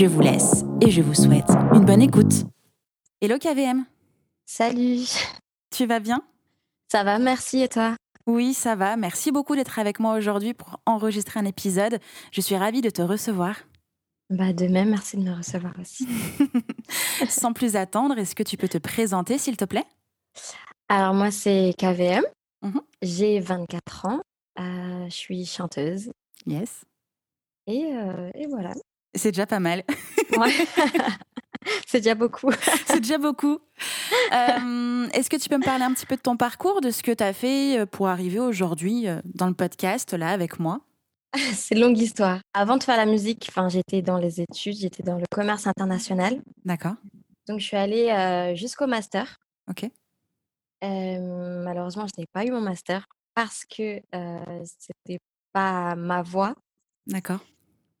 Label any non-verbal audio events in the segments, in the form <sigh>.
Je vous laisse et je vous souhaite une bonne écoute. Hello KVM. Salut. Tu vas bien? Ça va, merci et toi? Oui, ça va. Merci beaucoup d'être avec moi aujourd'hui pour enregistrer un épisode. Je suis ravie de te recevoir. Bah de même, merci de me recevoir aussi. <laughs> Sans plus attendre, est-ce que tu peux te présenter s'il te plaît? Alors moi c'est KVM, Mhm. j'ai 24 ans, euh, je suis chanteuse Yes. et, euh, et voilà. C'est déjà pas mal. Ouais. <laughs> c'est déjà beaucoup. C'est déjà beaucoup. Euh, Est-ce que tu peux me parler un petit peu de ton parcours, de ce que tu as fait euh, pour arriver aujourd'hui euh, dans le podcast, là, avec moi? <laughs> C'est une longue histoire. Avant de faire la musique, j'étais dans les études, j'étais dans le commerce international. D'accord. Donc je suis allée euh, jusqu'au master. Ok. Euh, malheureusement, je n'ai pas eu mon master parce que c'était pas ma voie. D'accord.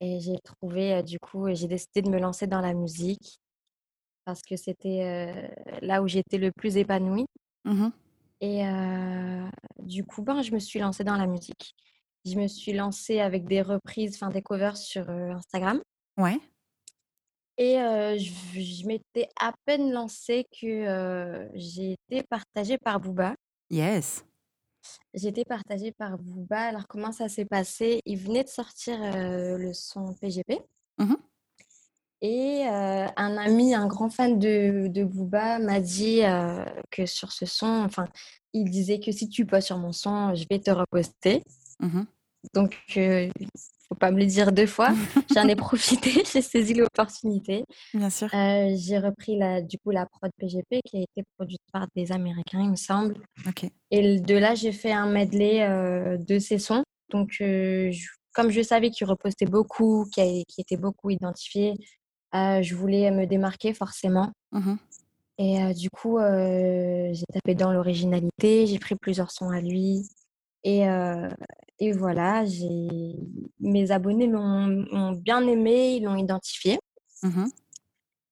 Et j'ai trouvé, du coup, j'ai décidé de me lancer dans la musique parce que c'était là où j'étais le plus épanouie. Mhm. Et du coup, ben, je me suis lancée dans la musique. Je me suis lancée avec des reprises, enfin des covers sur Instagram. Ouais. Et euh, je, je m'étais à peine lancée que euh, j'ai été partagée par Booba. Yes. J'ai été partagée par Booba. Alors, comment ça s'est passé? Il venait de sortir euh, le son PGP. Mhm. Et euh, un ami, un grand fan de, de Booba, m'a dit euh, que sur ce son, enfin, il disait que si tu passes sur mon son, je vais te reposter. Mhm. Donc, faut pas me le dire deux fois. <laughs> J'en ai profité, <laughs> j'ai saisi l'opportunité. Bien sûr. Euh, j'ai repris la, du coup la prod PGP qui a été produite par des Américains, il me semble. Ok. Et de là, j'ai fait un medley euh, de ces sons. Donc, euh, je- comme je savais qu'il repostait beaucoup, qu'il a- qu'il était beaucoup identifié, euh, je voulais me démarquer forcément. Mhm. Et du coup, j'ai tapé dans l'originalité, j'ai pris plusieurs sons à lui. Et, euh, et voilà, mes abonnés l'ont bien aimé, ils l'ont identifié. Mhm.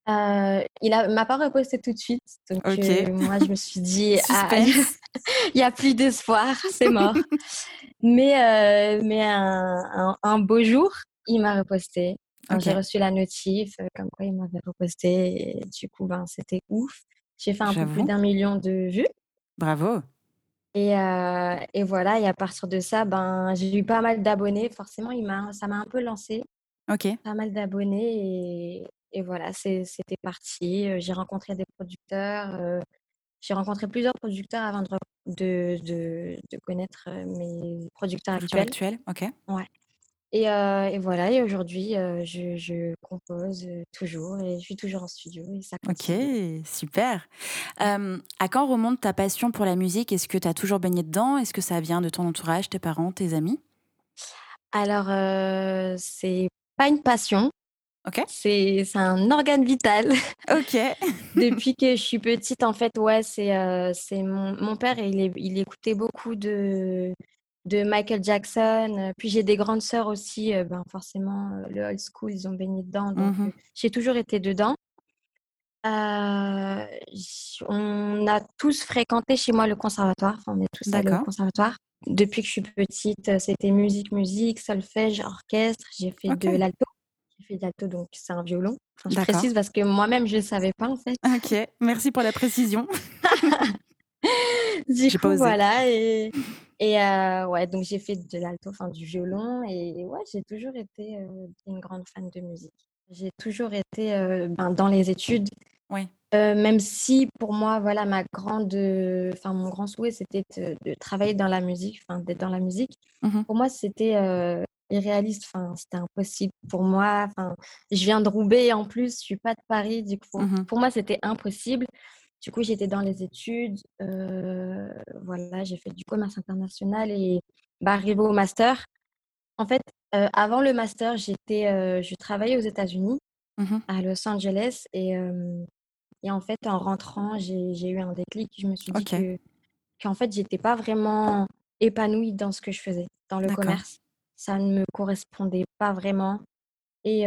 Euh, il a, m'a pas reposté tout de suite. Donc, euh, moi, je me suis dit, <laughs> ah, <laughs> il n'y a plus d'espoir, c'est mort. <laughs> mais euh, mais un, un, un beau jour, il m'a reposté. J'ai reçu la notif, comme quoi il m'avait reposté. Et du coup, ben, c'était ouf. J'ai fait un peu plus d'un million de vues. Bravo. Et, euh, et voilà, et à partir de ça, ben, j'ai eu pas mal d'abonnés. Forcément, il m'a, ça m'a un peu lancé Ok. pas mal d'abonnés et, et voilà, c'est- c'était parti. Euh, J'ai rencontré des producteurs, euh, j'ai rencontré plusieurs producteurs avant de, de, de, de connaître mes producteurs Producteur actuels. actuel. Ok. Et, euh, et voilà, et aujourd'hui, euh, je, je compose toujours et je suis toujours en studio et ça continue. Ok, super. Euh, à quand remonte ta passion pour la musique? Est-ce que tu as toujours baigné dedans? Est-ce que ça vient de ton entourage, tes parents, tes amis? Alors, c'est pas une passion, Ok. c'est un organe vital. Ok. <laughs> Depuis que je suis petite, en fait, ouais, c'est c'est mon, mon père, il, est- il écoutait beaucoup de, de Michael Jackson. euh, Puis j'ai des grandes sœurs aussi, euh, ben forcément, euh, le old school, ils ont baigné dedans. Donc, euh, j'ai toujours été dedans. Euh, on a tous fréquenté chez moi le conservatoire. Enfin, on est tous allés au conservatoire. Depuis que je suis petite, c'était musique, musique, solfège, orchestre. J'ai fait de l'alto. J'ai fait de l'alto, donc c'est un violon. Enfin, je précise parce que moi-même, je ne savais pas en fait. Ok. Merci pour la précision. <laughs> Du pas osé. voilà. Et, et euh, ouais, donc j'ai fait de l'alto, enfin du violon. Et, ouais, j'ai toujours été euh, une grande fan de musique. J'ai toujours été euh, ben, dans les études. Oui. Euh, même si pour moi, voilà, ma grande, enfin mon grand souhait, c'était de, de travailler dans la musique, enfin d'être dans la musique. Mhm. Pour moi, c'était irréaliste, enfin c'était impossible pour moi. Enfin, je viens de Roubaix en plus, je suis pas de Paris, du coup, Mhm. pour moi, c'était impossible. Du coup, j'étais dans les études, euh, voilà, j'ai fait du commerce international et bah, arrivé au master. En fait, euh, avant le master, j'étais, euh, je travaillais aux États-Unis, Mhm. à Los Angeles, et Et en fait, en rentrant, j'ai eu un déclic. Je me suis dit que qu'en fait, j'étais pas vraiment épanouie dans ce que je faisais, dans le commerce. Ça ne me correspondait pas vraiment et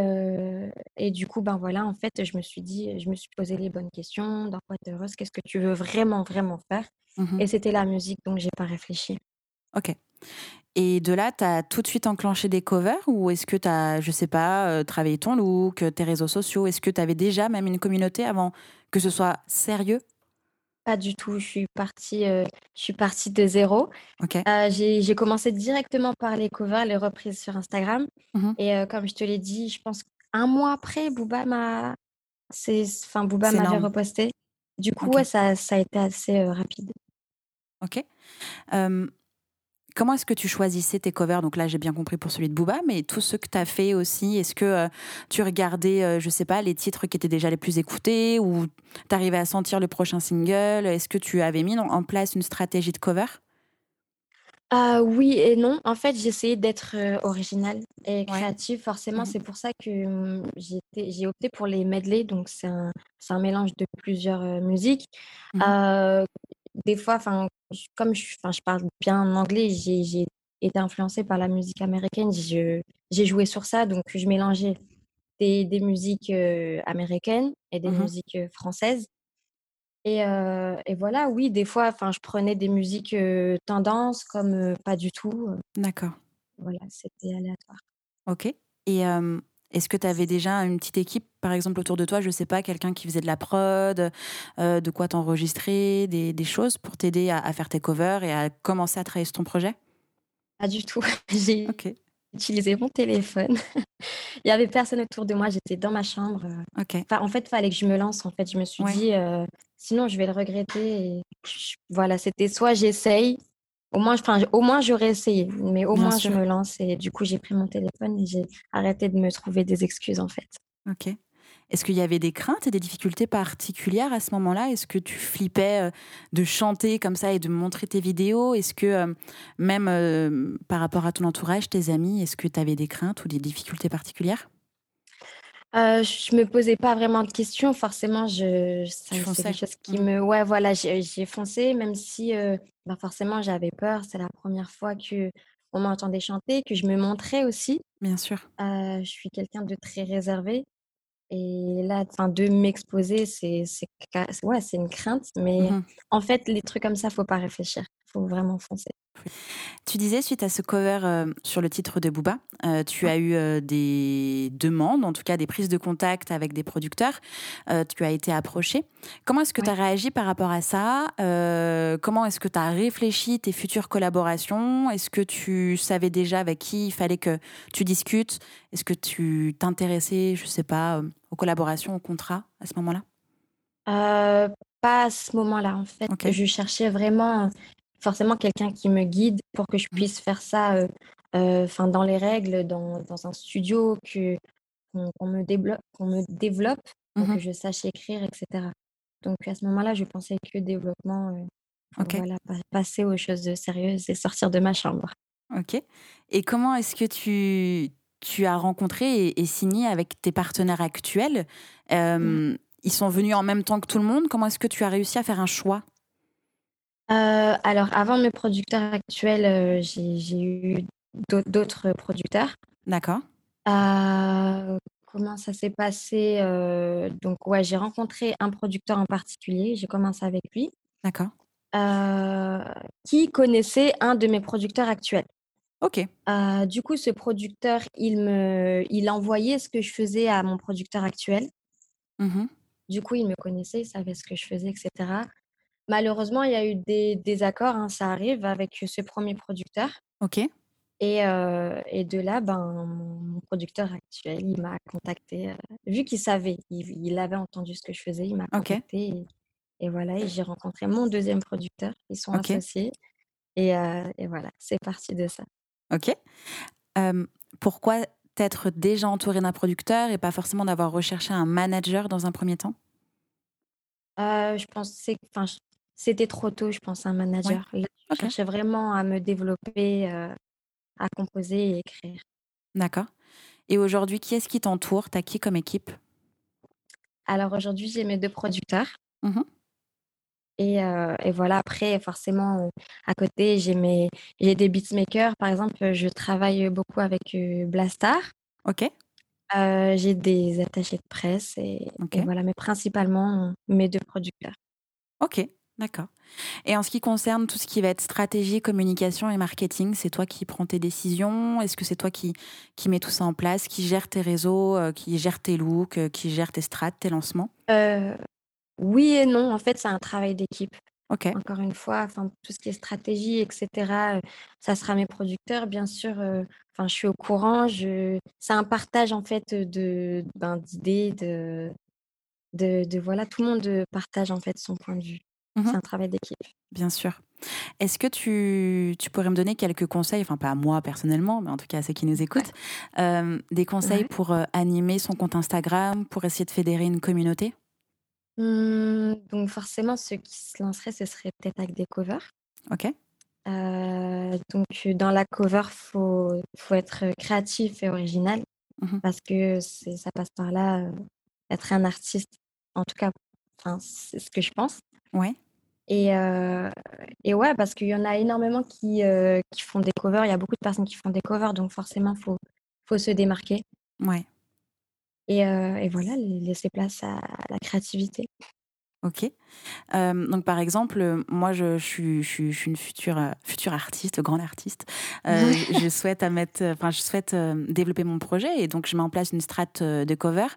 et du coup, ben, voilà, en fait, je me suis dit je me suis posé les bonnes questions. Dans quoi es heureuse? Qu'est-ce que tu veux vraiment, vraiment faire? Mmh mh. Et c'était la musique, donc j'ai pas réfléchi. OK. Et de là, tu as tout de suite enclenché des covers ou est-ce que tu as, je sais pas, travaillé ton look, tes réseaux sociaux? Est-ce que tu avais déjà même une communauté avant que ce soit sérieux? Pas du tout, je suis partie, heu, je suis partie de 0. OK. Heu, j'ai j'ai commencé directement par les covers, les reprises sur Instagram Mmh mh. et heu, comme je te l'ai dit, je pense un mois après, Booba m'a c'est enfin, Booba C'est m'avait énorme. reposté. Du coup, ouais, ça ça a été assez, rapide. OK. Comment est-ce que tu choisissais tes covers? Donc là, j'ai bien compris pour celui de Booba, mais tous ceux que tu as fait aussi, est-ce que, heu, tu regardais, heu, je sais pas, les titres qui étaient déjà les plus écoutés ou tu arrivais à sentir le prochain single? Est-ce que tu avais mis en place une stratégie de cover? Heu, oui et non. En fait, j'essayais d'être, heu, originale et Ouais. créative. Forcément, Mmh mh. c'est pour ça que, mmh, j'ai opté pour les medley, donc c'est un mélange de plusieurs, musiques. Mmh des fois, enfin, comme je parle bien anglais, j'ai été influencée par la musique américaine. J'ai joué sur ça, donc je mélangeais des des musiques, heu, américaines et des Mmh mh. musiques, heu, françaises et heu et voilà, oui, des fois, enfin, je prenais des musiques, tendances comme, pas du tout, D'accord. voilà, c'était aléatoire. OK et est-ce que tu avais déjà une petite équipe, par exemple, autour de toi? Je sais pas, quelqu'un qui faisait de la prod, heu, de quoi t'enregistrer, des des choses pour t'aider à à faire tes covers et à commencer à travailler sur ton projet? Pas du tout. <laughs> J'ai OK. utilisé mon téléphone. <laughs> Il y avait personne autour de moi, j'étais dans ma chambre, heu, OK. enfin, en fait, fallait que je me lance, en fait. Je me suis Ouais. dit, heu: «Sinon, je vais le regretter» et voilà, c'était soit j'essaye, au moins enfin, au moins j'aurais essayé, mais au Bien moins je me lance et du coup, j'ai pris mon téléphone et j'ai arrêté de me trouver des excuses, en fait. OK. Est-ce qu'il y avait des craintes et des difficultés particulières à ce moment-là? Est-ce que tu flippais, heu, de chanter comme ça et de montrer tes vidéos? Est-ce que, hem, même, hem, par rapport à ton entourage, tes amis, est-ce que tu avais des craintes ou des difficultés particulières? Heu, je me posais pas vraiment de questions. Forcément, je c'est quelque chose qui Mmh. me ouais, voilà, j'ai j'ai foncé même si, heu, bah, forcément j'avais peur. C'est la première fois qu'on m'entendait chanter, que je me montrais aussi. Bien sûr. Heu, je suis quelqu'un de très réservé et là, enfin, de m'exposer, c'est ouais, c'est une crainte, mais Mmh en fait, les trucs comme ça, faut pas réfléchir. Faut vraiment foncer. Tu disais suite à ce cover, heu, sur le titre de Booba, heu, tu as eu, heu, des demandes, en tout cas des prises de contact avec des producteurs, tu as été approché. Comment est-ce que tu as réagi par rapport à ça? Comment est-ce que tu as réfléchi tes futures collaborations? Est-ce que tu savais déjà avec qui il fallait que tu discutes? Est-ce que tu t'intéressais, je sais pas, aux collaborations, aux contrats à ce moment-là? Pas à ce moment-là, en fait. OK. Je cherchais vraiment, forcément quelqu'un qui me guide pour que je Mmh puisse faire ça, heu heu, enfin dans les règles, dans dans un studio, que qu'on qu'on me qu'on me développe, que Mmh je sache écrire et cetera. Donc à ce moment-là, je pensais que développement, pour OK. voilà, pa passer aux choses, sérieuses et sortir de ma chambre. OK. Et comment est-ce que tu tu as rencontré et et signé avec tes partenaires actuels? Hem, ils sont venus en même temps que tout le monde? Comment est-ce que tu as réussi à faire un choix? Heu, alors avant mes producteurs actuels, heu, j'ai j'ai eu d'au d'autres producteurs. D'accord, Heu, comment ça s'est passé? Donc ouais, j'ai rencontré un producteur en particulier, j'ai commencé avec lui, d'accord. qui connaissait un de mes producteurs actuels. OK. Du coup, ce producteur, il me il envoyait ce que je faisais à mon producteur actuel. Mmh Du coup, il me connaissait, il savait ce que je faisais et cetera. Malheureusement, il y a eu des désaccords, hein, ça arrive avec ce premier producteur. OK, Et heu et de là, ben, mon producteur actuel, il m'a contacté heu, vu qu'il savait, il il avait entendu ce que je faisais, il m'a OK, contacté et et voilà et j'ai rencontré mon deuxième producteur. Ils sont associés et heu et voilà, c'est parti de ça. OK. Pourquoi t'être déjà entouré d'un producteur et pas forcément d'avoir recherché un manager dans un premier temps? Je enfin, j c'était trop tôt, je pense, un Ouais. manager. Là, je cherchais vraiment à me développer, à composer et écrire. d'accord. Et aujourd'hui, qui est-ce qui t'entoure? Tu as qui comme équipe? Alors aujourd'hui, j'ai mes deux producteurs. Mmh Et, euh, et voilà, après, forcément, à côté, j'ai mes, j'ai des beatmakers. Par exemple, je travaille beaucoup avec Blastar. OK. Euh, j'ai des attachés de presse et, et voilà, mais principalement mes deux producteurs. OK, d'accord. Et en ce qui concerne tout ce qui va être stratégie, communication et marketing, c'est toi qui prends tes décisions? Est-ce que c'est toi qui, qui mets tout ça en place, qui gère tes réseaux, euh, qui gère tes looks, euh, qui gère tes strats, tes lancements? Euh, oui et non, en fait, c'est un travail d'équipe. Ok, Encore une fois, enfin, tout ce qui est stratégie, etc., ça sera mes producteurs, bien sûr. euh, Enfin, je suis au courant. Je... C'est un partage, en fait, de, ben, d'idées, de, de, de, voilà, tout le monde partage, en fait, son point de vue. Mhm. C'est un travail d'équipe. bien sûr. Est-ce que tu, tu pourrais me donner quelques conseils, enfin pas à moi personnellement, mais en tout cas à ceux qui nous écoutent, euh, des conseils Ouais. pour euh, animer son compte Instagram, pour essayer de fédérer une communauté? Hum, donc, forcément, ceux qui se lanceraient, ce serait peut-être avec des covers. Ok, Euh, donc, dans la cover, faut, faut être créatif et original Mhm. parce que ça passe par là, être un artiste. En tout cas, c'est ce que je pense. Ouais, Et, euh, et ouais, parce qu'il y en a énormément qui, euh, qui font des covers. Il y a beaucoup de personnes qui font des covers, donc forcément, faut, faut se démarquer. ouais, Et, euh, et voilà, laisser place à la créativité. ok. Euh, donc par exemple, moi je, je suis, je, suis, je suis une future, euh, future artiste, grande artiste. Euh, je souhaite, à mettre, enfin, je souhaite développer mon projet et donc je mets en place une strate de cover.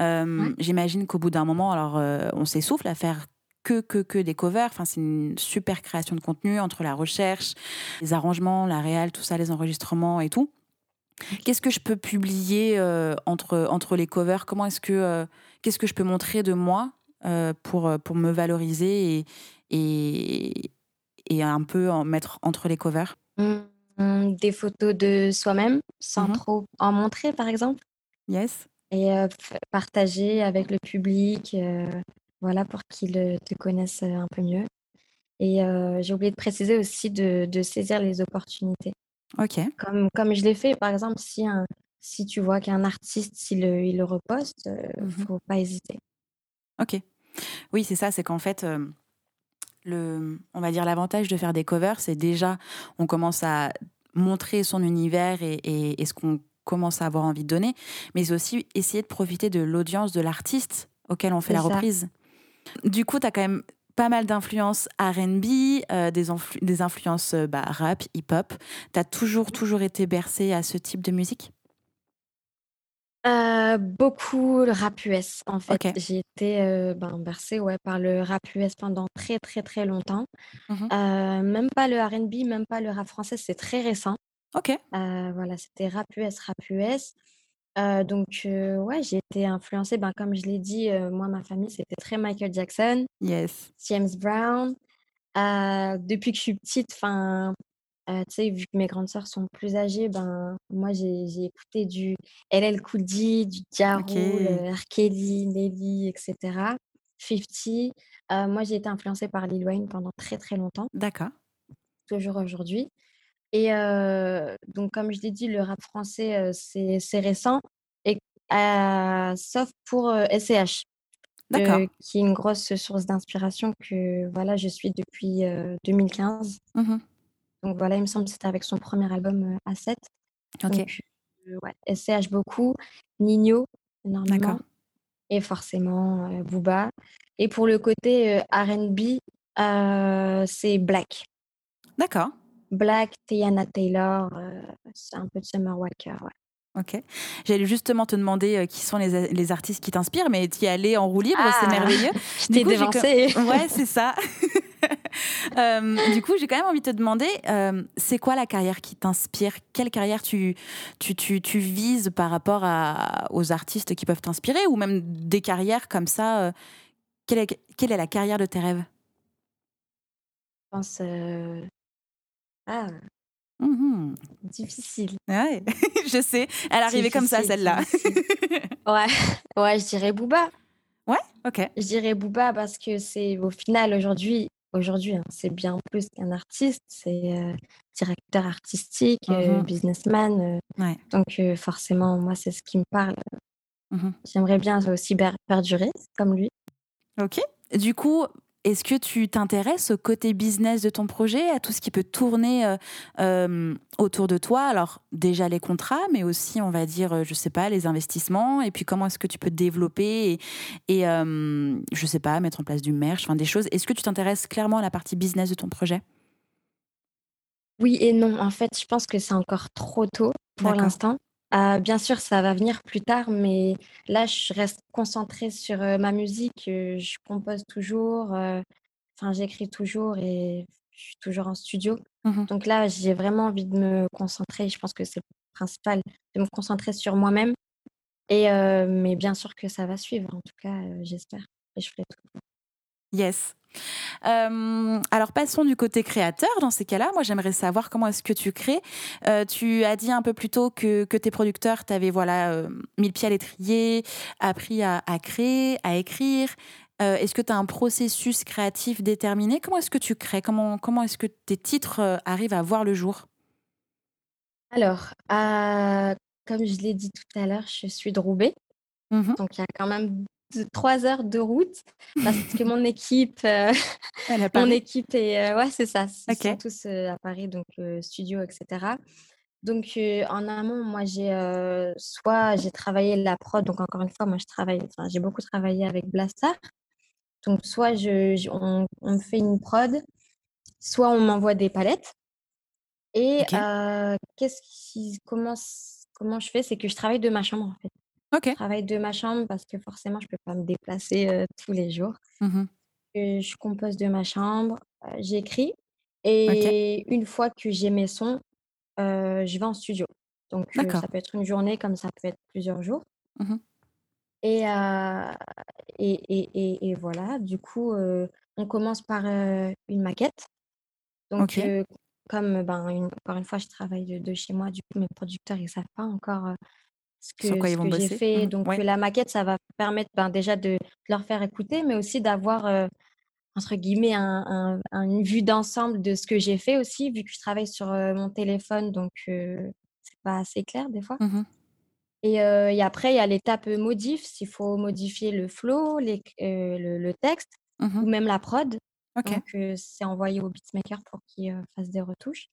Ouais. J'imagine qu'au bout d'un moment, alors on s'essouffle à faire que, que, que des covers. Enfin, c'est une super création de contenu entre la recherche, les arrangements, la réal, tout ça, les enregistrements et tout. Qu'est-ce que je peux publier euh, entre, entre les covers? Comment est-ce que euh, qu'est-ce que je peux montrer de moi euh, pour, pour me valoriser et, et, et un peu en mettre entre les covers? Hum, des photos de soi-même sans Mhm. trop en montrer, par exemple. Yes. et partager avec le public, voilà, pour qu'ils te connaissent un peu mieux. Et euh, j'ai oublié de préciser aussi de, de saisir les opportunités. Ok. Comme, comme je l'ai fait, par exemple, si, un, si tu vois qu'un artiste, s'il le, il le reposte, il Mhm. faut pas hésiter. Ok. Oui, c'est ça, c'est qu'en fait, euh, le, on va dire l'avantage de faire des covers, c'est déjà, on commence à montrer son univers et, et- et ce qu'on commence à avoir envie de donner, mais aussi essayer de profiter de l'audience de l'artiste auquel on fait la ça. reprise. Du coup, tu as quand même pas mal d'influences RB, euh, des, influ- des influences euh, bah, rap, hip-hop. Tu as toujours, toujours été bercé à ce type de musique? Euh, beaucoup le rap US, en fait. J'ai été euh, ben, bercée ouais, par le rap US pendant très, très, très longtemps. Euh, même pas le R&B, même pas le rap français, c'est très récent. Ok. Voilà, c'était rap US, rap US. Euh, donc, euh, ouais, j'ai été influencée, ben, comme je l'ai dit, euh, moi, ma famille, c'était très Michael Jackson, Yes. James Brown. Euh, depuis que je suis petite, enfin, euh, tu sais, vu que mes grandes sœurs sont plus âgées, ben, moi, j'ai, j'ai écouté du LL Cool J, du Ja Ok. Rule, euh, R. Kelly, Nelly, etc. 50. Euh, moi, j'ai été influencée par Lil Wayne pendant très, très longtemps, D'accord. toujours aujourd'hui. Et donc, comme je l'ai dit, le rap français, c'est, récent, et, sauf pour SCH, D'accord. euh, qui est une grosse source d'inspiration que voilà, je suis depuis euh, 2015. Mhm. Donc voilà, il me semble que c'était avec son premier album euh, A7. Ok. Donc, ouais, SCH beaucoup, Nino énormément, et forcément Booba. Et pour le côté R&B, c'est Black. D'accord. Black, Tiana Taylor, euh, c'est un peu de Summer Walker. Ouais. Ok. J'allais justement te demander euh, qui sont les, les artistes qui t'inspirent, mais tu y allais en roue libre, Ah, c'est merveilleux. <laughs> Je t'ai dévancé. comme- <laughs> Ouais, c'est ça. <laughs> Euh, du coup, j'ai quand même envie de te demander, euh, c'est quoi la carrière qui t'inspire? Quelle carrière tu, tu, tu, tu vises par rapport à, aux artistes qui peuvent t'inspirer ou même des carrières comme ça quelle, est, quelle est la carrière de tes rêves? Je pense. Euh, Ah, Mhm. difficile. Ouais, <laughs> je sais. Elle arrivait comme ça, Difficile, celle-là. difficile. <laughs> Ouais, ouais, je dirais Booba. ok. Je dirais Booba parce que c'est au final aujourd'hui, aujourd'hui, hein, c'est bien plus qu'un artiste, c'est euh, directeur artistique, euh, Mhm. businessman. euh, Ouais. donc euh, forcément, moi, c'est ce qui me parle. Mmh J'aimerais bien aussi perdurer comme lui. Ok. Du coup, est-ce que tu t'intéresses au côté business de ton projet, à tout ce qui peut tourner euh, euh, autour de toi? Alors déjà les contrats, mais aussi on va dire, euh, je sais pas, les investissements. Et puis comment est-ce que tu peux développer et, et je sais pas, mettre en place du merch, enfin des choses. Est-ce que tu t'intéresses clairement à la partie business de ton projet? Oui et non. En fait, je pense que c'est encore trop tôt pour l'instant. Ah, bien sûr, ça va venir plus tard, mais là, je reste concentrée sur, ma musique, je compose toujours, enfin, j'écris toujours et je suis toujours en studio. Mmh Donc là, j'ai vraiment envie de me concentrer, je pense que c'est le principal, de me concentrer sur moi-même et mais bien sûr que ça va suivre, en tout cas, j'espère et je ferai tout Yes. Euh, alors passons du côté créateur. Dans ces cas-là, moi j'aimerais savoir comment est-ce que tu crées. Euh, tu as dit un peu plus tôt que, tes producteurs t'avaient voilà euh, mis le pied à l'étrier, appris à, créer, à écrire. est-ce que tu as un processus créatif déterminé? Comment est-ce que tu crées? Comment, comment est-ce que tes titres arrivent à voir le jour? Alors, comme je l'ai dit tout à l'heure, je suis de Roubaix. Mmh Donc il y a quand même trois heures de route parce que mon <laughs> équipe, euh, mon équipe est, euh, ouais, c'est ça, ils sont tous euh, à Paris, donc studio, etc. Donc en amont, moi j'ai soit j'ai travaillé la prod, donc encore une fois, moi je travaille, j'ai beaucoup travaillé avec Blaster. Donc soit je, on, me fait une prod, soit on m'envoie des palettes. Et qu'est-ce qui, comment, comment je fais, c'est que je travaille de ma chambre en fait. Je travaille de ma chambre parce que forcément, je ne peux pas me déplacer tous les jours. Mmh je compose de ma chambre, j'écris et une fois que j'ai mes sons, je vais en studio. Donc ça peut être une journée comme ça peut être plusieurs jours. Mmh et, et, et, voilà, du coup, on commence par une maquette. Donc, comme ben, encore une fois, je travaille de, de, chez moi, du coup, mes producteurs, ils ne savent pas encore ce que, j'ai fait. Mmh. Donc la maquette, ça va permettre ben, déjà de, leur faire écouter, mais aussi d'avoir entre guillemets un, une vue d'ensemble de ce que j'ai fait aussi, vu que je travaille sur mon téléphone, donc c'est pas assez clair des fois. Mmh et, et, après, il y a l'étape modif, s'il faut modifier le flow, les, le, texte mmh ou même la prod. Donc c'est envoyé au beatmaker pour qu'il fasse des retouches.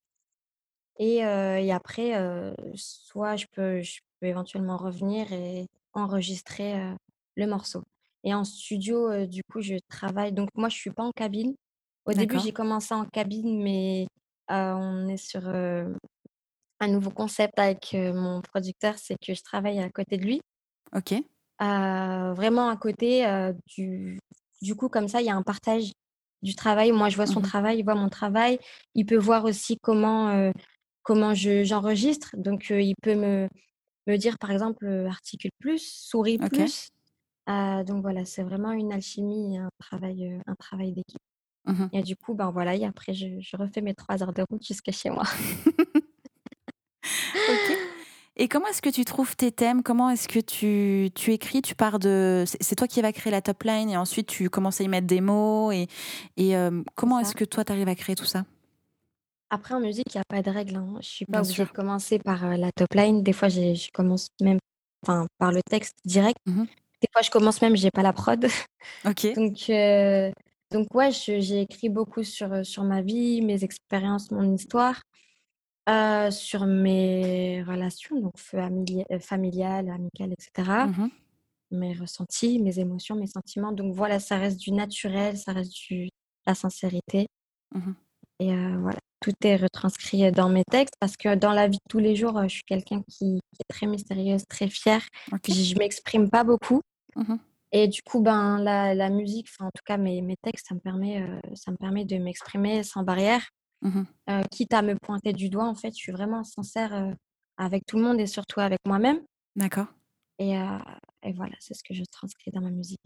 Et, et après, soit je peux, je éventuellement revenir et enregistrer le morceau. Et en studio, du coup, je travaille. Donc, moi, je suis pas en cabine. Au début, j'ai commencé en cabine, mais on est sur un nouveau concept avec mon producteur, c'est que je travaille à côté de lui. Ok. vraiment à côté. du, du coup, comme ça, il y a un partage du travail. Moi, je vois son mmh travail, il voit mon travail. Il peut voir aussi comment, comment j'enregistre. Donc, il peut me, me dire par exemple articule plus, souris plus. donc voilà, c'est vraiment une alchimie, un travail, un travail d'équipe. Mmh et du coup, ben voilà, et après je, refais mes trois heures de route jusqu'à chez moi. <laughs> ok. Et comment est-ce que tu trouves tes thèmes? Comment est-ce que tu, tu écris? Tu pars de. C'est toi qui vas créer la top line et ensuite tu commences à y mettre des mots. Et, et comment est-ce que toi tu arrives à créer tout ça? Après, en musique, il n'y a pas de règle. Hein. Je ne suis pas obligée de commencer par la top line. Des fois, je commence même par le texte direct. Mmh Des fois, je commence même, je n'ai pas la prod. Ok. <laughs> Donc, donc ouais, j'ai écrit beaucoup sur, sur ma vie, mes expériences, mon histoire, sur mes relations, donc familiales, amicales, etc. Mmh mes ressentis, mes émotions, mes sentiments. Donc voilà, ça reste du naturel, ça reste du la sincérité. Mmh Et voilà tout est retranscrit dans mes textes parce que dans la vie de tous les jours, je suis quelqu'un qui, est très mystérieuse, très fière. Je, ne m'exprime pas beaucoup. Mmh Et du coup, ben, la, musique, en tout cas mes, mes, textes, ça me permet, ça me permet de m'exprimer sans barrière. Mmh quitte à me pointer du doigt, en fait, je suis vraiment sincère avec tout le monde et surtout avec moi-même. D'accord. Et, et voilà, c'est ce que je transcris dans ma musique.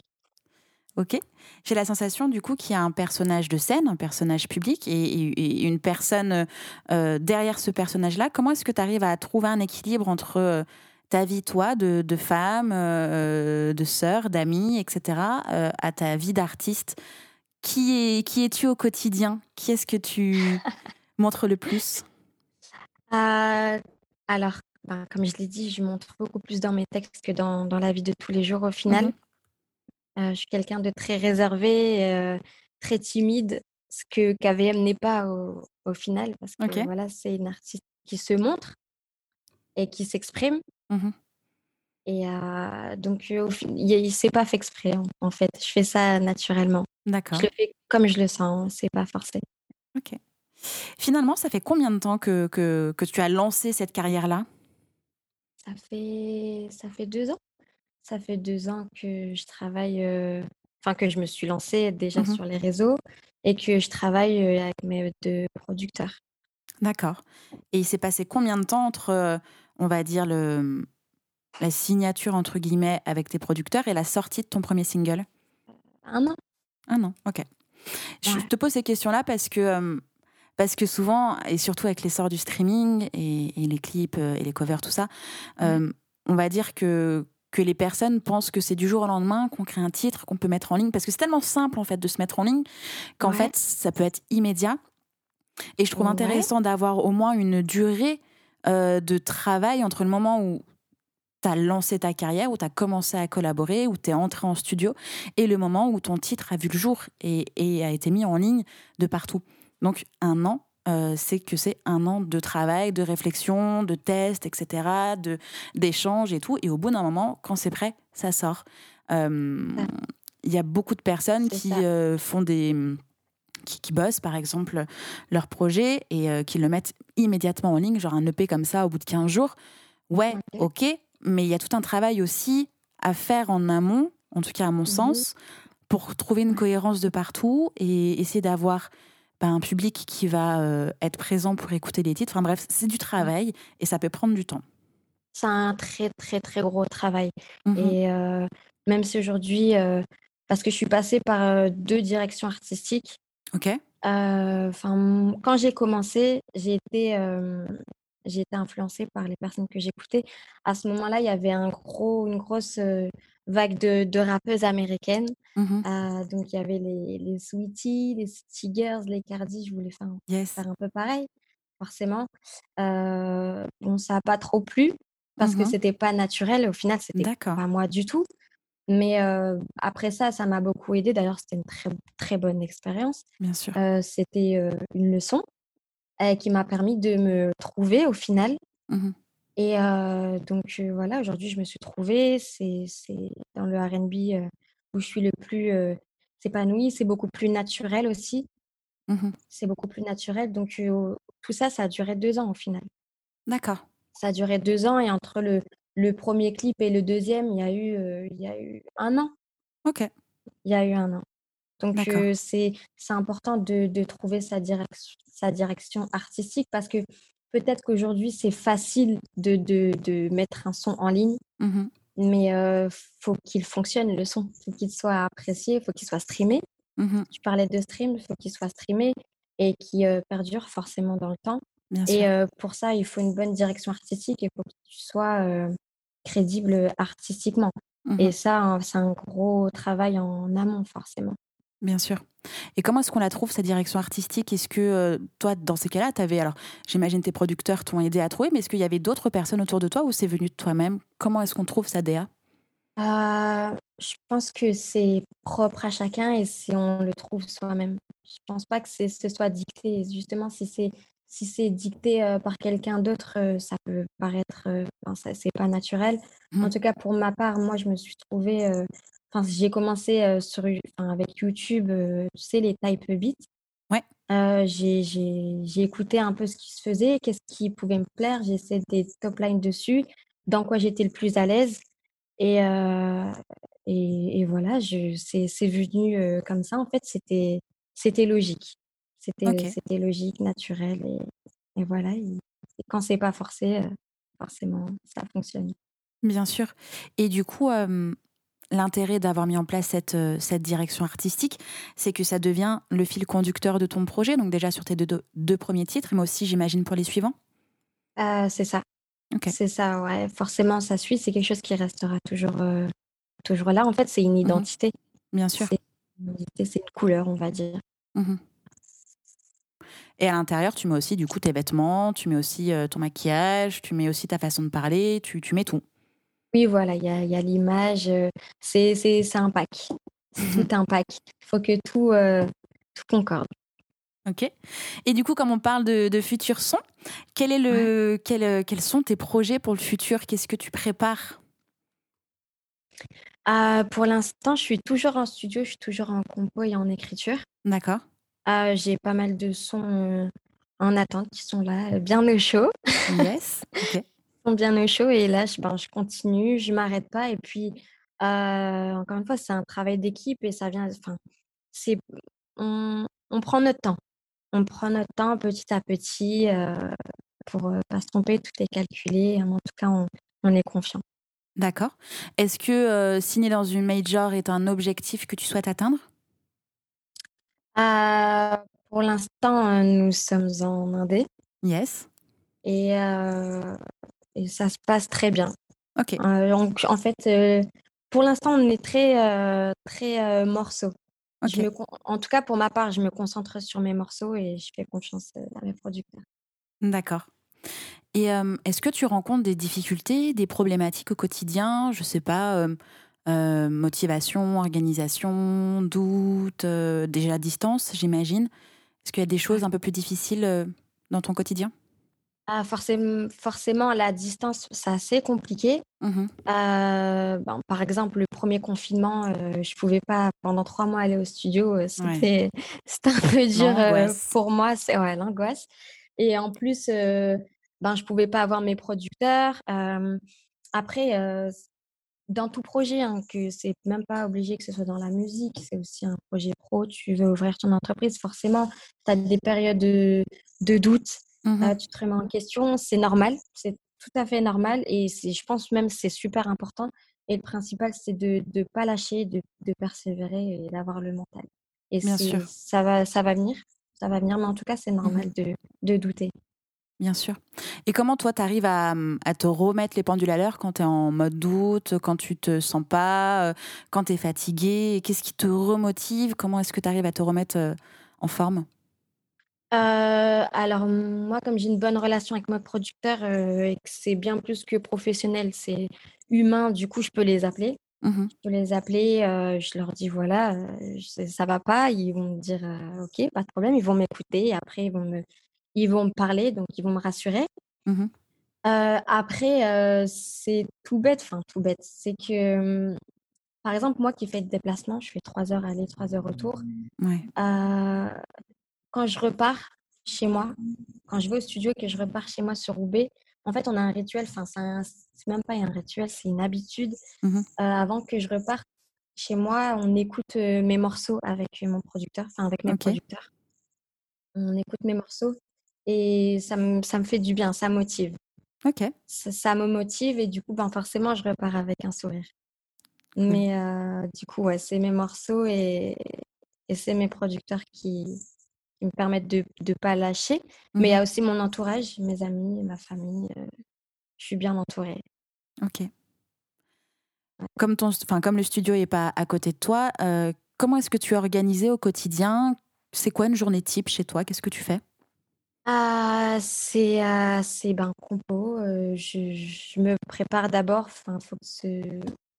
Ok. J'ai la sensation du coup qu'il y a un personnage de scène, un personnage public et, une personne euh, derrière ce personnage-là. Comment est-ce que tu arrives à trouver un équilibre entre euh, ta vie, toi, de, femme, euh, de sœur, d'amie, etc., à ta vie d'artiste? Qui, est, qui es-tu au quotidien? Qui est-ce que tu <laughs> montres le plus? Alors, ben, comme je l'ai dit, je montre beaucoup plus dans mes textes que dans, dans la vie de tous les jours au final. Mhm. Je suis quelqu'un de très réservé, euh, très timide, ce que KVM n'est pas au, au final, parce que voilà, c'est une artiste qui se montre et qui s'exprime. Mhm. Et euh, donc, euh, il il s'est pas fait exprès, en, en fait. Je fais ça naturellement. D'accord. Je le fais comme je le sens, c'est pas forcé. Ok. Finalement, ça fait combien de temps que, que, que tu as lancé cette carrière-là? Ça fait, ça fait deux ans. Ça fait deux ans que je travaille, euh, enfin que je me suis lancée déjà Mhm. sur les réseaux et que je travaille euh, avec mes deux producteurs. D'accord. Et il s'est passé combien de temps entre, euh, on va dire, le, la signature, entre guillemets, avec tes producteurs et la sortie de ton premier single? Un an. Un an, ok. Je Ouais. te pose ces questions-là parce que, euh, parce que souvent, et surtout avec l'essor du streaming et, et les clips euh, et les covers, tout ça, euh, on va dire que, que les personnes pensent que c'est du jour au lendemain qu'on crée un titre, qu'on peut mettre en ligne, parce que c'est tellement simple en fait de se mettre en ligne qu'en Ouais. fait ça peut être immédiat. Et je trouve Ouais. intéressant d'avoir au moins une durée euh, de travail entre le moment où tu as lancé ta carrière, où tu as commencé à collaborer, où tu es entré en studio, et le moment où ton titre a vu le jour et, et a été mis en ligne de partout. Donc un an, euh, c'est que c'est un an de travail, de réflexion, de tests, etc., de d'échanges et tout. Et au bout d'un moment, quand c'est prêt, ça sort. Euh. Il y a beaucoup de personnes C'est qui euh, font des qui, qui bossent par exemple leur projet et qui le mettent immédiatement en ligne, genre un EP comme ça au bout de 15 jours. Ouais, Ok. ok, mais il y a tout un travail aussi à faire en amont, en tout cas à mon Mhm. sens, pour trouver une cohérence de partout et essayer d'avoir bah, un public qui va euh, être présent pour écouter les titres. Enfin bref, c'est du travail et ça peut prendre du temps. C'est un très, très, très gros travail. Mhm. Et euh, même si aujourd'hui, euh, parce que je suis passée par deux directions artistiques, Ok, enfin, quand j'ai commencé, j'ai été, j'ai été influencée par les personnes que j'écoutais. À ce moment-là, il y avait un gros, une grosse vague de, de rappeuses américaines. Mhm. Euh, donc, il y avait les, les Sweetie, les Girls, les Cardi. Je voulais faire, yes. faire un peu pareil, forcément. Euh, bon, ça n'a pas trop plu parce que Mhm. c'était pas naturel. Au final, c'était pas moi du tout. Mais euh, après ça, ça m'a beaucoup aidé. D'ailleurs, c'était une très, très bonne expérience. Bien sûr. Euh, c'était une leçon qui m'a permis de me trouver au final. Mhm. Et euh, donc euh, voilà, aujourd'hui, je me suis trouvée. C'est, c'est dans le RB euh, où je suis le plus épanouie. C'est beaucoup plus naturel aussi. Mhm. C'est beaucoup plus naturel. Donc tout ça, ça a duré deux ans au final. D'accord. Ça a duré deux ans et entre le, le premier clip et le deuxième, il y a eu, il y a eu un an. Ok. Il y a eu un an. Donc, c'est, c'est important de, de trouver sa direction, sa direction artistique parce que peut-être qu'aujourd'hui, c'est facile de, de, de mettre un son en ligne, Mhm. mais euh, faut qu'il fonctionne, le son. faut qu'il soit apprécié, faut qu'il soit streamé. Mhm. Tu parlais de stream, faut qu'il soit streamé et qui euh, perdure forcément dans le temps. Bien. Et euh, pour ça, il faut une bonne direction artistique et il faut que tu sois euh, crédible artistiquement. Mhm. Et ça, hein, c'est un gros travail en amont, forcément. Bien sûr. Et comment est-ce qu'on la trouve, cette direction artistique? Est-ce que euh, toi, dans ces cas-là, tu avais. Alors, j'imagine tes producteurs t'ont aidé à trouver, mais est-ce qu'il y avait d'autres personnes autour de toi ou c'est venu de toi-même? Comment est-ce qu'on trouve sa DA Euh, je pense que c'est propre à chacun et si on le trouve soi-même. Je pense pas que ce soit dicté. Justement, si c'est si c'est dicté euh, par quelqu'un d'autre, euh, ça peut paraître, euh, enfin, c'est pas naturel. En tout cas, pour ma part, moi, je me suis trouvée. Enfin, j'ai commencé sur, enfin, avec YouTube, tu sais, les type beats. Ouais. Euh, j'ai, écouté un peu ce qui se faisait, qu'est-ce qui pouvait me plaire. J'ai essayé des top lines dessus, dans quoi j'étais le plus à l'aise. Et, euh, et, et voilà, je, c'est, venu euh, comme ça. En fait, c'était, c'était logique. C'était, Ok. c'était logique, naturel. Et, et voilà. Et, quand c'est pas forcé, forcément, ça fonctionne. Bien sûr. Et du coup, euh, l'intérêt d'avoir mis en place cette, euh, cette direction artistique, c'est que ça devient le fil conducteur de ton projet, donc déjà sur tes deux, premiers titres, mais aussi, j'imagine, pour les suivants Euh, c'est ça. C'est ça, ouais. Forcément, ça suit. C'est quelque chose qui restera toujours, euh, toujours là. En fait, c'est une identité. Bien sûr. C'est une identité, c'est une couleur, on va dire. Mhm. Et à l'intérieur, tu mets aussi du coup tes vêtements, tu mets aussi ton maquillage, tu mets aussi ta façon de parler, tu, tu mets tout. Oui, voilà, il y a, y a l'image, c'est, c'est, c'est un pack. C'est tout un pack. Il faut que tout, tout concorde. Ok. Et du coup, comme on parle de, de futur son, quel est le, quel, quels sont tes projets pour le futur? Qu'est-ce que tu prépares? Euh, Pour l'instant, je suis toujours en studio, je suis toujours en compo et en écriture. D'accord. Euh, j'ai pas mal de sons en attente qui sont là, bien au chaud. Yes. <laughs> sont bien au chaud et là, je, ben, je continue, je m'arrête pas. Et puis, encore une fois, c'est un travail d'équipe et ça vient. Enfin, c'est on, on prend notre temps on prend notre temps petit à petit euh, pour ne euh, pas se tromper, tout est calculé. En tout cas, on, est confiant. D'accord. Est-ce que euh, signer dans une major est un objectif que tu souhaites atteindre? Pour l'instant, nous sommes en Indé. Yes. Et, et, ça se passe très bien. Ok. donc, en fait, pour l'instant, on est très, très morceau en tout cas, pour ma part, je me concentre sur mes morceaux et je fais confiance euh, à mes producteurs. D'accord. Et euh, est-ce que tu rencontres des difficultés, des problématiques au quotidien? Je sais pas, euh, motivation, organisation, doute, déjà distance, j'imagine. Est-ce qu'il y a des choses un peu plus difficiles dans ton quotidien? Ah, forcément, forcément, la distance, c'est assez compliqué. Mmh euh, ben, par exemple, le premier confinement, euh, je pouvais pas pendant trois mois aller au studio. Euh, <laughs> c'était un peu dur pour moi. C'est ouais, l'angoisse. Et en plus, ben, je pouvais pas avoir mes producteurs. après, dans tout projet, hein, que c'est même pas obligé que ce soit dans la musique, c'est aussi un projet pro, tu veux ouvrir ton entreprise, forcément, tu as des périodes de, de doute. Mmh euh, tu te remets en question, c'est normal, c'est tout à fait normal et je pense même c'est super important. Et le principal, c'est de ne pas lâcher, de, de, persévérer et d'avoir le mental. Et Bien sûr. Ça va, ça va venir, ça va venir, mais en tout cas, c'est mmh normal de, de, douter. Bien sûr. Et comment toi, tu arrives à, à, te remettre les pendules à l'heure quand tu es en mode doute, quand tu te sens pas, euh, quand tu es fatigué Qu'est-ce qui te remotive? Comment est-ce que tu arrives à te remettre euh, en forme? Euh, alors moi, comme j'ai une bonne relation avec mon producteur, euh, et que c'est bien plus que professionnel, c'est humain, du coup, je peux les appeler. Mmh Je peux les appeler, euh, je leur dis: «Voilà, ça va pas». Ils vont me dire: «OK, pas de problème». Ils vont m'écouter et après ils vont me ils vont me parler, donc ils vont me rassurer. Mmh après, c'est tout bête, enfin tout bête, c'est que, mmh, par exemple, moi qui fais des déplacements, je fais 3 heures aller, 3 heures retour. Ouais quand je repars chez moi, quand je vais au studio et que je repars chez moi sur Roubaix, en fait, on a un rituel, enfin, c'est même pas un rituel, c'est une habitude. Mmh euh, avant que je reparte chez moi, on écoute euh, mes morceaux avec mon producteur, enfin, avec mes producteurs. On écoute mes morceaux et ça me, ça me fait du bien, ça motive. Ok. Ça, me motive et du coup, ben, forcément, je repars avec un sourire. Mais euh, du coup, ouais, c'est mes morceaux et, et c'est mes producteurs qui, qui me permettent de ne pas lâcher. Mais il y a mmh aussi mon entourage, mes amis, ma famille. Euh, je suis bien entourée. Ok. Comme, ton, comme le studio n'est pas à côté de toi, euh, comment est-ce que tu es organisée au quotidien? C'est quoi une journée type chez toi? Qu'est-ce que tu fais? Ah, c'est euh, ben compo. je, je, me prépare d'abord. Enfin, faut que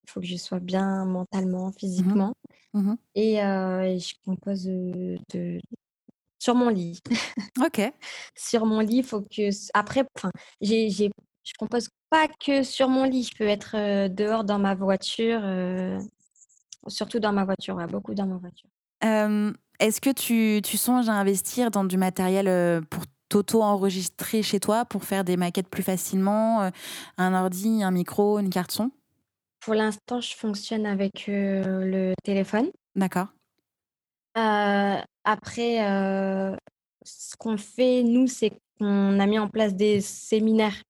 faut que je sois bien mentalement, mmh physiquement. Mmh et, et, je compose de, sur mon lit. <laughs> Ok. sur mon lit, il faut que. Après, enfin, j'ai, j'ai, je compose pas que sur mon lit. Je peux être euh, dehors dans ma voiture, euh, surtout dans ma voiture, beaucoup dans ma voiture. est-ce que tu, tu, songes à investir dans du matériel pour t'auto-enregistrer chez toi, pour faire des maquettes plus facilement Un ordi, un micro, une carte son? Pour l'instant, je fonctionne avec le téléphone. D'accord. Euh, après, euh, ce qu'on fait, nous, c'est qu'on a mis en place des séminaires.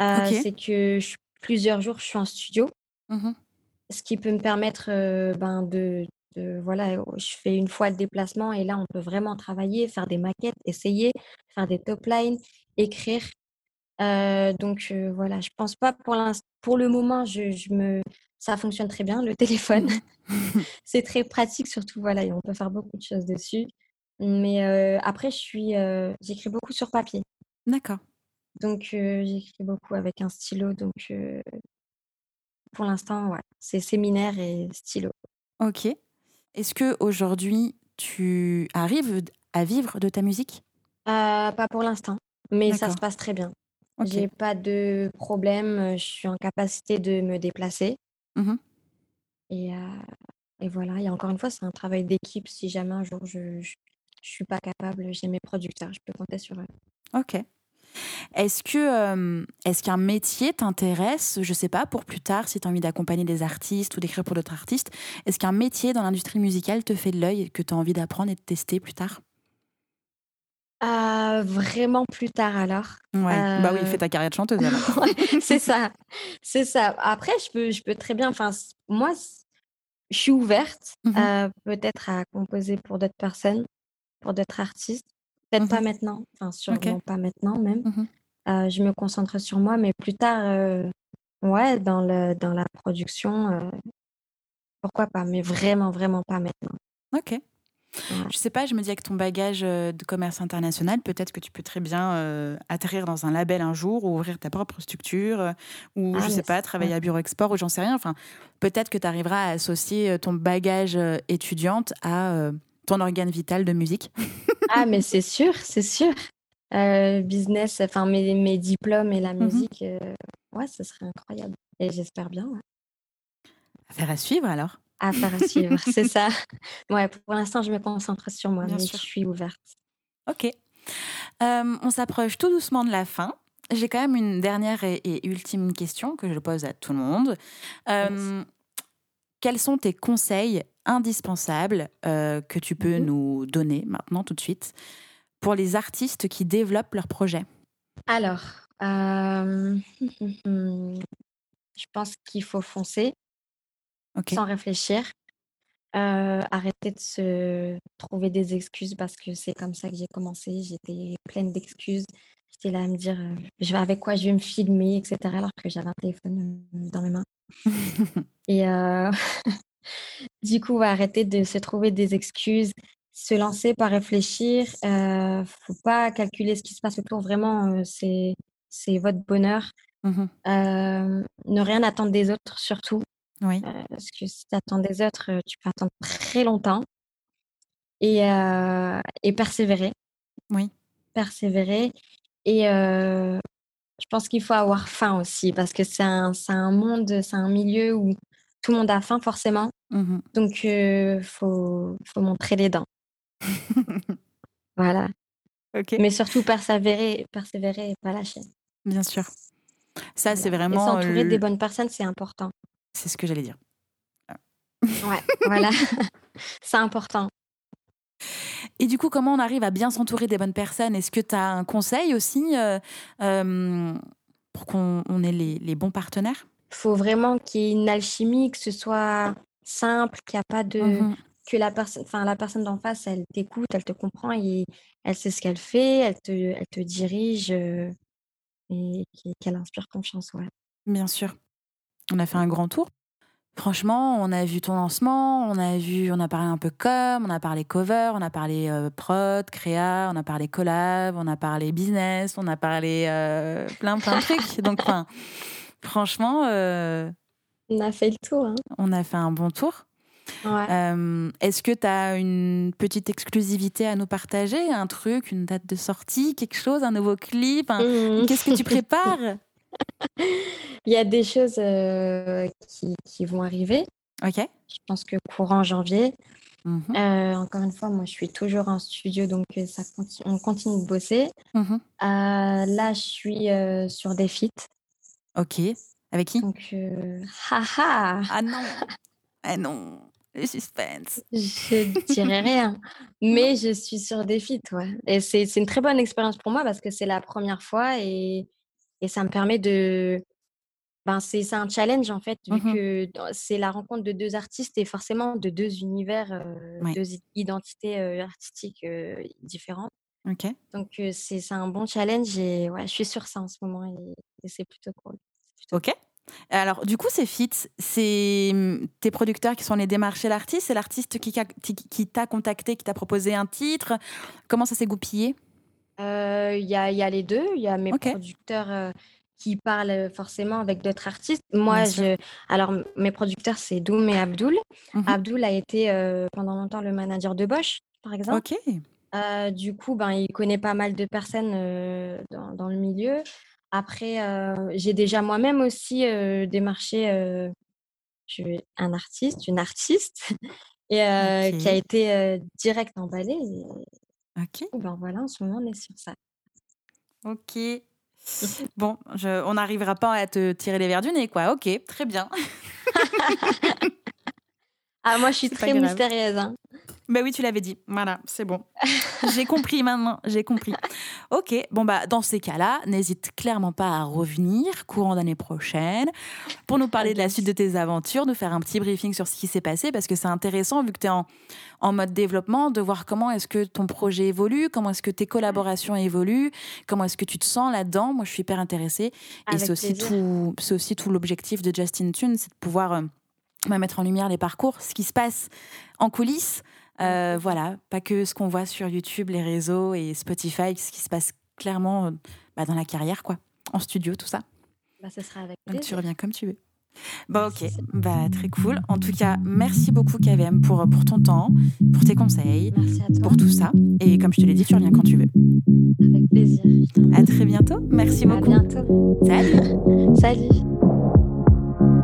Euh, c'est que plusieurs jours, je suis en studio, mmh ce qui peut me permettre ben, de, voilà, je fais une fois le déplacement et là, on peut vraiment travailler, faire des maquettes, essayer, faire des top lines, écrire. donc voilà, je pense pas pour pour le moment, je, me, ça fonctionne très bien le téléphone. <laughs> c'est très pratique surtout voilà, on peut faire beaucoup de choses dessus. Mais euh, après, je suis, euh, j'écris beaucoup sur papier. D'accord. Donc, euh, j'écris beaucoup avec un stylo. Donc, pour l'instant, ouais, c'est séminaire et stylo. Ok. Est-ce que aujourd'hui tu arrives à vivre de ta musique? Pas pour l'instant, mais ça se passe très bien. J'ai pas de problème. Je suis en capacité de me déplacer. Mhm. Et, et voilà. Et encore une fois, c'est un travail d'équipe. Si jamais un jour je, je, je suis pas capable, j'ai mes producteurs, je peux compter sur eux. Ok. Est-ce que euh, est-ce qu'un métier t'intéresse, je sais pas, pour plus tard, si tu as envie d'accompagner des artistes ou d'écrire pour d'autres artistes, est-ce qu'un métier dans l'industrie musicale te fait de l'œil que tu as envie d'apprendre et de tester plus tard? Euh, vraiment plus tard alors. Ouais. Bah oui, Euh, fais ta carrière de chanteuse alors. <laughs> c'est <laughs> ça, c'est ça. Après, je peux, je peux très bien. Enfin, moi, je suis ouverte, Mhm. euh, peut-être à composer pour d'autres personnes, pour d'autres artistes. Peut-être pas Mhm. maintenant. Enfin, sûrement pas maintenant même. Mhm. Euh, je me concentre sur moi, mais plus tard, euh, ouais, dans le, dans la production, euh, pourquoi pas, mais vraiment, vraiment pas maintenant. Ok. Ouais. Je sais pas, je me dis avec ton bagage euh, de commerce international, peut-être que tu peux très bien euh, atterrir dans un label un jour ou ouvrir ta propre structure euh, ou Ah, je sais pas, travailler à Bureau Export ou j'en sais rien. Enfin, peut-être que tu arriveras à associer ton bagage étudiante à euh, ton organe vital de musique. Ah, mais c'est sûr, c'est sûr. Business, enfin mes, mes diplômes et la Mhm. musique, ouais, ce serait incroyable. Et j'espère bien, ouais. Affaire à suivre alors. À suivre, <laughs> c'est ça. Ouais, pour l'instant, je me concentre sur moi, Bien mais sûr. je suis ouverte. Ok. Euh, on s'approche tout doucement de la fin. J'ai quand même une dernière et, et ultime question que je pose à tout le monde. Euh, quels sont tes conseils indispensables euh, que tu peux Mhm. nous donner maintenant tout de suite pour les artistes qui développent leurs projets? Alors, <laughs> je pense qu'il faut foncer Sans réfléchir. Euh, arrêter de se trouver des excuses parce que c'est comme ça que j'ai commencé. J'étais pleine d'excuses. J'étais là à me dire euh, je vais avec quoi? Je vais me filmer, etc. Alors que j'avais un téléphone dans mes mains. <laughs> Et euh, <laughs> du coup, arrêter de se trouver des excuses, se lancer, pas réfléchir. Euh, faut pas calculer ce qui se passe autour. Vraiment, c'est votre bonheur. Euh, ne rien attendre des autres, surtout. Oui. Euh, parce que si tu attends des autres, euh, tu peux attendre très longtemps. Et, euh, et persévérer. Oui. Persévérer. Et euh, je pense qu'il faut avoir faim aussi, parce que c'est un, monde, c'est un milieu où tout le monde a faim forcément. Mhm. Donc, il faut, faut montrer les dents. <laughs> Voilà. ok. Mais surtout persévérer, persévérer et pas lâcher. Bien sûr. Ça, c'est Voilà. Vraiment. s'entourer le- des bonnes personnes, c'est important. C'est ce que j'allais dire. Ouais, voilà. <laughs> c'est important. Et du coup, comment on arrive à bien s'entourer des bonnes personnes? Est-ce que tu as un conseil aussi euh, euh, pour qu'on on ait les, les bons partenaires? Il faut vraiment qu'il y ait une alchimie, que ce soit simple, qu'il n'y a pas de... Mhm. que la personne, enfin la personne d'en face, elle t'écoute, elle te comprend et elle sait ce qu'elle fait, elle te, elle te dirige euh, et qu'elle inspire confiance, ouais. Bien sûr. On a fait un grand tour. Franchement, on a vu ton lancement, on a vu, on a parlé un peu com, on a parlé cover, on a parlé euh, prod, créa, on a parlé collab, on a parlé business, on a parlé euh, plein plein de trucs. <laughs> Donc, enfin, franchement, euh, On a fait le tour, hein. on a fait un bon tour. Ouais. Est-ce que tu as une petite exclusivité à nous partager? Un truc, une date de sortie, quelque chose, un nouveau clip un- Mhm. Qu'est-ce que tu <laughs> prépares? <laughs> Il y a des choses euh, qui, qui vont arriver. Ok. Je pense que courant janvier. Mhm, Euh, encore une fois, moi, je suis toujours en studio, donc euh, ça on continue de bosser. mhm. Euh, là, je suis sur des feats. Ok. Avec qui? Donc, haha, Ah non Ah non Le suspense je dirais <laughs> rien. Mais je suis sur des feats, ouais. Et c'est une très bonne expérience pour moi parce que c'est la première fois et, et ça me permet de. Ben, c'est un challenge en fait, vu Mhm. que c'est la rencontre de deux artistes et forcément de deux univers, euh, Ouais. deux identités euh, artistiques euh, différentes. Ok. Donc, c'est un bon challenge et ouais, je suis sur ça en ce moment et, et c'est plutôt cool. Plutôt Ok. Alors, du coup, ces feats, c'est hum, tes producteurs qui sont allés démarcher l'artiste, c'est l'artiste qui, qui, t'a contacté, qui t'a proposé un titre? Comment ça s'est goupillé? Il euh, y, a, y, a, les deux. Il y a mes producteurs euh, qui parlent forcément avec d'autres artistes. Moi, je... alors mes producteurs, c'est Doom et Abdul. Mmh Abdul a été euh, pendant longtemps le manager de Bosch, par exemple. Ok. du coup, ben, il connaît pas mal de personnes dans, dans, le milieu. Après, j'ai déjà moi-même aussi démarché un artiste, une artiste, <laughs> et qui a été direct emballé. Ok. Ben voilà, en ce moment, on est sur ça. Ok. <laughs> Bon, on n'arrivera pas à te tirer les verres du nez, quoi. Ok, très bien. <laughs> ah, moi, je suis très mystérieuse. Hein. Ben oui, tu l'avais dit. Voilà, c'est bon. <laughs> j'ai compris maintenant, j'ai compris. Ok, bon bah dans ces cas-là, n'hésite clairement pas à revenir courant d'année prochaine pour nous parler de la suite de tes aventures, nous faire un petit briefing sur ce qui s'est passé parce que c'est intéressant vu que tu es en, en, mode développement de voir comment est-ce que ton projet évolue, comment est-ce que tes collaborations évoluent, comment est-ce que tu te sens là-dedans. Moi, je suis hyper intéressée et c'est aussi tout, aussi tout l'objectif de Justin Tune, c'est de pouvoir euh, mettre en lumière les parcours, ce qui se passe en coulisses euh, voilà, pas que ce qu'on voit sur YouTube, les réseaux et Spotify, ce qui se passe clairement euh, bah, dans la carrière, quoi, en studio, tout ça. Bah, ça sera avec Donc tu reviens comme tu veux. Bon, ok, bah, très cool. En tout cas, merci beaucoup, KVM, pour, pour ton temps, pour tes conseils, pour tout ça. Et comme je te l'ai dit, tu reviens quand tu veux. Avec plaisir. À très bientôt. Merci beaucoup. À bientôt. Salut. Salut.